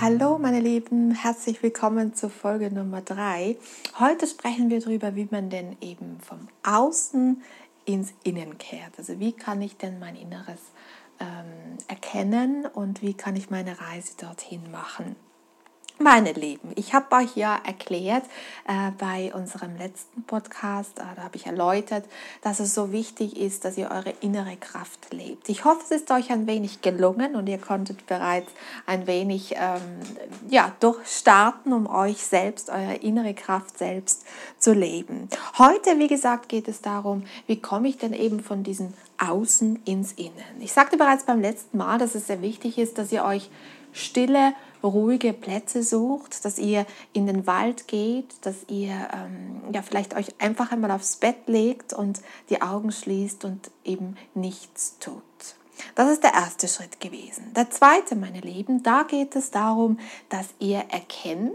Hallo meine Lieben, herzlich willkommen zur Folge Nummer 3. Heute sprechen wir darüber, wie man denn eben vom Außen ins Innen kehrt. Also wie kann ich denn mein Inneres ähm, erkennen und wie kann ich meine Reise dorthin machen. Meine Lieben, ich habe euch ja erklärt äh, bei unserem letzten Podcast, äh, da habe ich erläutert, dass es so wichtig ist, dass ihr eure innere Kraft lebt. Ich hoffe, es ist euch ein wenig gelungen und ihr konntet bereits ein wenig ähm, ja, durchstarten, um euch selbst, eure innere Kraft selbst zu leben. Heute, wie gesagt, geht es darum, wie komme ich denn eben von diesem Außen ins Innen. Ich sagte bereits beim letzten Mal, dass es sehr wichtig ist, dass ihr euch stille ruhige Plätze sucht, dass ihr in den Wald geht, dass ihr ähm, ja vielleicht euch einfach einmal aufs Bett legt und die Augen schließt und eben nichts tut. Das ist der erste Schritt gewesen. Der zweite, meine Lieben, da geht es darum, dass ihr erkennt,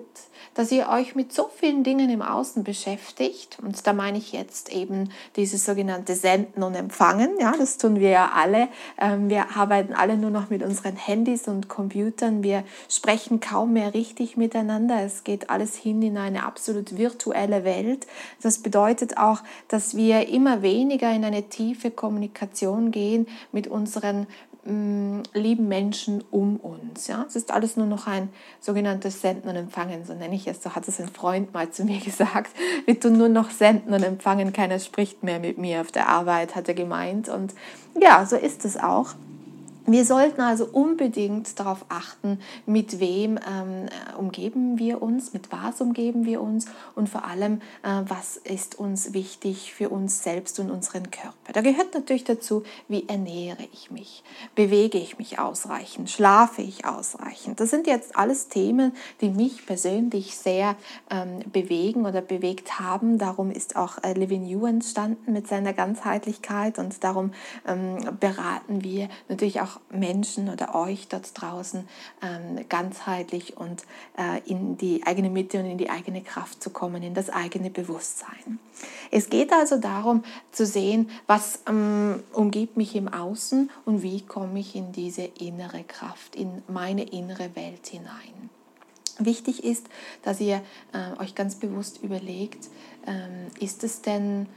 dass ihr euch mit so vielen Dingen im Außen beschäftigt. Und da meine ich jetzt eben dieses sogenannte Senden und Empfangen. Ja, das tun wir ja alle. Ähm, wir arbeiten alle nur noch mit unseren Handys und Computern. Wir sprechen kaum mehr richtig miteinander. Es geht alles hin in eine absolut virtuelle Welt. Das bedeutet auch, dass wir immer weniger in eine tiefe Kommunikation gehen mit unseren Mm, lieben Menschen um uns. Ja? Es ist alles nur noch ein sogenanntes Senden und Empfangen, so nenne ich es. So hat es ein Freund mal zu mir gesagt. Wir tun nur noch Senden und Empfangen, keiner spricht mehr mit mir auf der Arbeit, hat er gemeint. Und ja, so ist es auch. Wir sollten also unbedingt darauf achten, mit wem ähm, umgeben wir uns, mit was umgeben wir uns und vor allem, äh, was ist uns wichtig für uns selbst und unseren Körper. Da gehört natürlich dazu, wie ernähre ich mich, bewege ich mich ausreichend, schlafe ich ausreichend. Das sind jetzt alles Themen, die mich persönlich sehr ähm, bewegen oder bewegt haben. Darum ist auch äh, Living You entstanden mit seiner Ganzheitlichkeit und darum ähm, beraten wir natürlich auch Menschen oder euch dort draußen ähm, ganzheitlich und äh, in die eigene Mitte und in die eigene Kraft zu kommen, in das eigene Bewusstsein. Es geht also darum zu sehen, was ähm, umgibt mich im Außen und wie komme ich in diese innere Kraft, in meine innere Welt hinein. Wichtig ist, dass ihr äh, euch ganz bewusst überlegt, ähm, ist es denn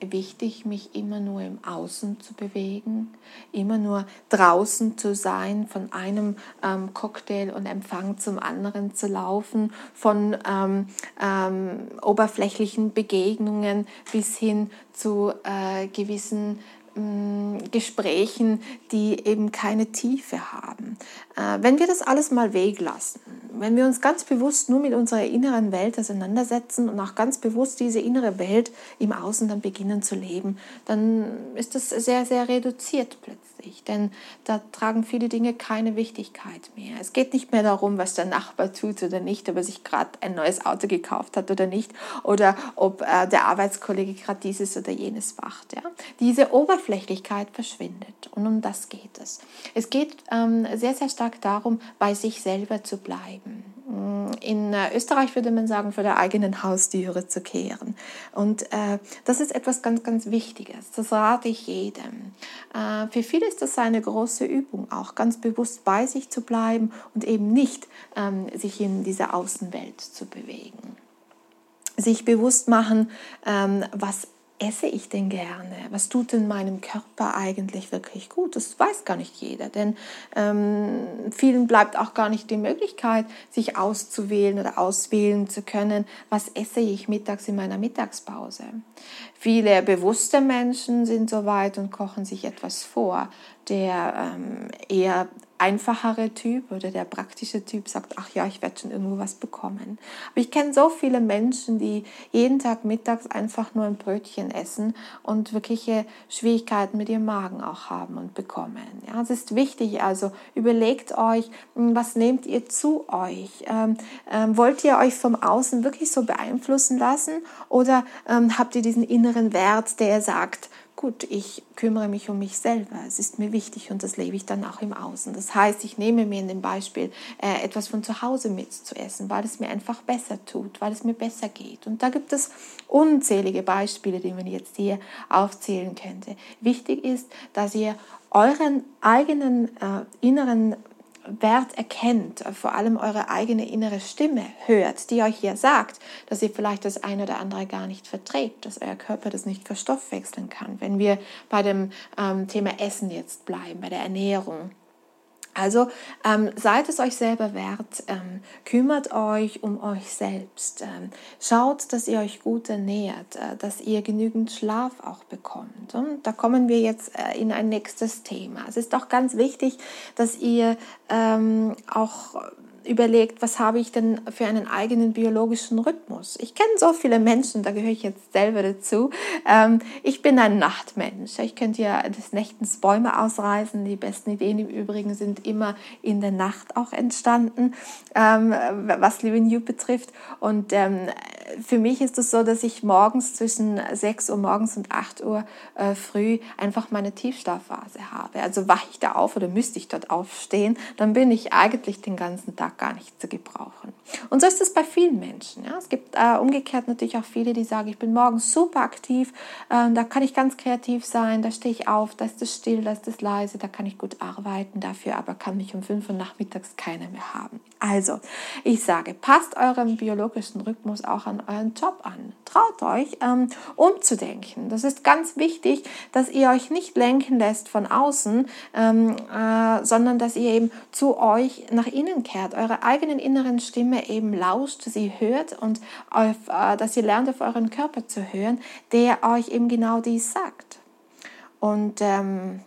wichtig, mich immer nur im Außen zu bewegen, immer nur draußen zu sein, von einem ähm, Cocktail und Empfang zum anderen zu laufen, von ähm, ähm, oberflächlichen Begegnungen bis hin zu äh, gewissen mm, Gesprächen, die eben keine Tiefe haben. Äh, wenn wir das alles mal weglassen, wenn wir uns ganz bewusst nur mit unserer inneren Welt auseinandersetzen und auch ganz bewusst diese innere Welt im Außen dann beginnen zu leben, dann ist das sehr, sehr reduziert plötzlich. Denn da tragen viele Dinge keine Wichtigkeit mehr. Es geht nicht mehr darum, was der Nachbar tut oder nicht, ob er sich gerade ein neues Auto gekauft hat oder nicht, oder ob äh, der Arbeitskollege gerade dieses oder jenes macht. Ja? Diese Oberflächlichkeit verschwindet und um das geht es. Es geht ähm, sehr, sehr stark darum, bei sich selber zu bleiben bleiben. In äh, Österreich würde man sagen, vor der eigenen Haustüre zu kehren. Und äh, das ist etwas ganz, ganz Wichtiges. Das rate ich jedem. Äh, für viele ist das eine große Übung, auch ganz bewusst bei sich zu bleiben und eben nicht ähm, sich in dieser Außenwelt zu bewegen. Sich bewusst machen, ähm, was esse ich denn gerne? Was tut denn meinem Körper eigentlich wirklich gut? Das weiß gar nicht jeder, denn ähm, vielen bleibt auch gar nicht die Möglichkeit, sich auszuwählen oder auswählen zu können, was esse ich mittags in meiner Mittagspause. Viele bewusste Menschen sind so weit und kochen sich etwas vor. Der ähm, eher einfachere Typ oder der praktische Typ sagt, ach ja, ich werde schon irgendwo was bekommen. Aber ich kenne so viele Menschen, die jeden Tag mittags einfach nur ein Brötchen essen und wirkliche Schwierigkeiten mit ihrem Magen auch haben und bekommen. Ja, es ist wichtig, also überlegt euch, hm, was nehmt ihr zu euch? Ähm, ähm, wollt ihr euch vom Außen wirklich so beeinflussen lassen oder ähm, habt ihr diesen inneren Wert, der sagt, gut, ich kümmere mich um mich selber, es ist mir wichtig und das lebe ich dann auch im Außen. Das heißt, ich nehme mir in dem Beispiel äh, etwas von zu Hause mit zu essen, weil es mir einfach besser tut, weil es mir besser geht. Und da gibt es unzählige Beispiele, die man jetzt hier aufzählen könnte. Wichtig ist, dass ihr euren eigenen äh, inneren Wert erkennt, vor allem eure eigene innere Stimme hört, die euch hier sagt, dass ihr vielleicht das eine oder andere gar nicht verträgt, dass euer Körper das nicht verstoffwechseln kann. Wenn wir bei dem ähm, Thema Essen jetzt bleiben, bei der Ernährung, also ähm, seid es euch selber wert, ähm, kümmert euch um euch selbst, ähm, schaut, dass ihr euch gut ernährt, äh, dass ihr genügend Schlaf auch bekommt. Und da kommen wir jetzt äh, in ein nächstes Thema. Es ist auch ganz wichtig, dass ihr ähm, auch überlegt, was habe ich denn für einen eigenen biologischen Rhythmus. Ich kenne so viele Menschen, da gehöre ich jetzt selber dazu. Ähm, ich bin ein Nachtmensch. Ich könnte ja des Nächtens Bäume ausreißen. Die besten Ideen im Übrigen sind immer in der Nacht auch entstanden, ähm, was Living You betrifft. Und ähm, für mich ist es so, dass ich morgens zwischen 6 Uhr morgens und 8 Uhr äh, früh einfach meine Tiefschlafphase habe. Also wache ich da auf oder müsste ich dort aufstehen, dann bin ich eigentlich den ganzen Tag gar nicht zu gebrauchen. Und so ist es bei vielen Menschen. Ja? Es gibt äh, umgekehrt natürlich auch viele, die sagen, ich bin morgens super aktiv, äh, da kann ich ganz kreativ sein, da stehe ich auf, da ist es still, da ist es leise, da kann ich gut arbeiten, dafür aber kann mich um 5 Uhr nachmittags keiner mehr haben. Also, ich sage, passt eurem biologischen Rhythmus auch an euren Job an. Traut euch, ähm, umzudenken. Das ist ganz wichtig, dass ihr euch nicht lenken lässt von außen, ähm, äh, sondern dass ihr eben zu euch nach innen kehrt, eure eigenen inneren Stimme eben lauscht, sie hört und auf, äh, dass ihr lernt, auf euren Körper zu hören, der euch eben genau dies sagt. Und ähm,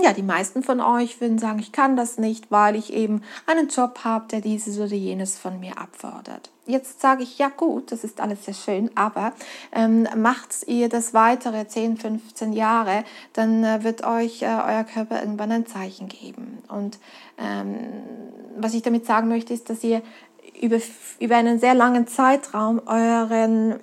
ja, die meisten von euch würden sagen, ich kann das nicht, weil ich eben einen Job habe, der dieses oder jenes von mir abfordert. Jetzt sage ich, ja gut, das ist alles sehr schön, aber ähm, macht ihr das weitere 10, 15 Jahre, dann äh, wird euch äh, euer Körper irgendwann ein Zeichen geben. Und ähm, was ich damit sagen möchte, ist, dass ihr über, über einen sehr langen Zeitraum euren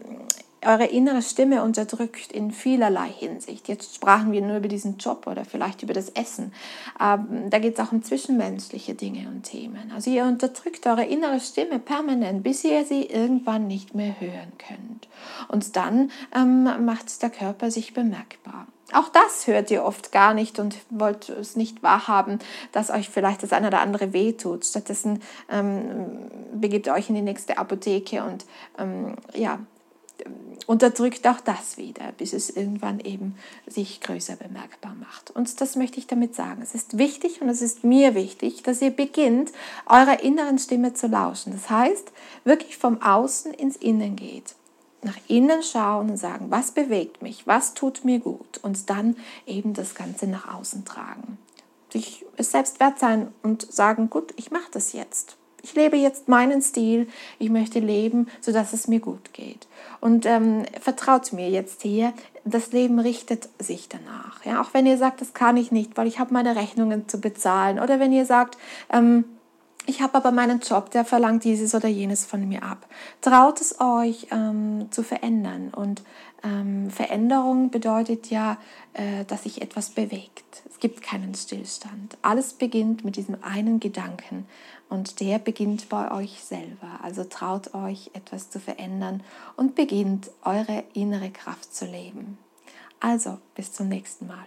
eure innere Stimme unterdrückt in vielerlei Hinsicht. Jetzt sprachen wir nur über diesen Job oder vielleicht über das Essen. Ähm, da geht es auch um zwischenmenschliche Dinge und Themen. Also ihr unterdrückt eure innere Stimme permanent, bis ihr sie irgendwann nicht mehr hören könnt. Und dann ähm, macht der Körper sich bemerkbar. Auch das hört ihr oft gar nicht und wollt es nicht wahrhaben, dass euch vielleicht das eine oder andere wehtut. Stattdessen ähm, begebt ihr euch in die nächste Apotheke und ähm, ja, unterdrückt auch das wieder, bis es irgendwann eben sich größer bemerkbar macht. Und das möchte ich damit sagen. Es ist wichtig und es ist mir wichtig, dass ihr beginnt, eurer inneren Stimme zu lauschen. Das heißt, wirklich vom Außen ins Innen geht. Nach innen schauen und sagen, was bewegt mich, was tut mir gut und dann eben das Ganze nach außen tragen. Sich selbst wert sein und sagen, gut, ich mache das jetzt ich lebe jetzt meinen Stil, ich möchte leben, sodass es mir gut geht. Und ähm, vertraut mir jetzt hier, das Leben richtet sich danach. Ja? Auch wenn ihr sagt, das kann ich nicht, weil ich habe meine Rechnungen zu bezahlen. Oder wenn ihr sagt, ähm, ich habe aber meinen Job, der verlangt dieses oder jenes von mir ab. Traut es euch ähm, zu verändern. Und ähm, Veränderung bedeutet ja, äh, dass sich etwas bewegt. Es gibt keinen Stillstand. Alles beginnt mit diesem einen Gedanken und der beginnt bei euch selber. Also traut euch, etwas zu verändern und beginnt eure innere Kraft zu leben. Also, bis zum nächsten Mal.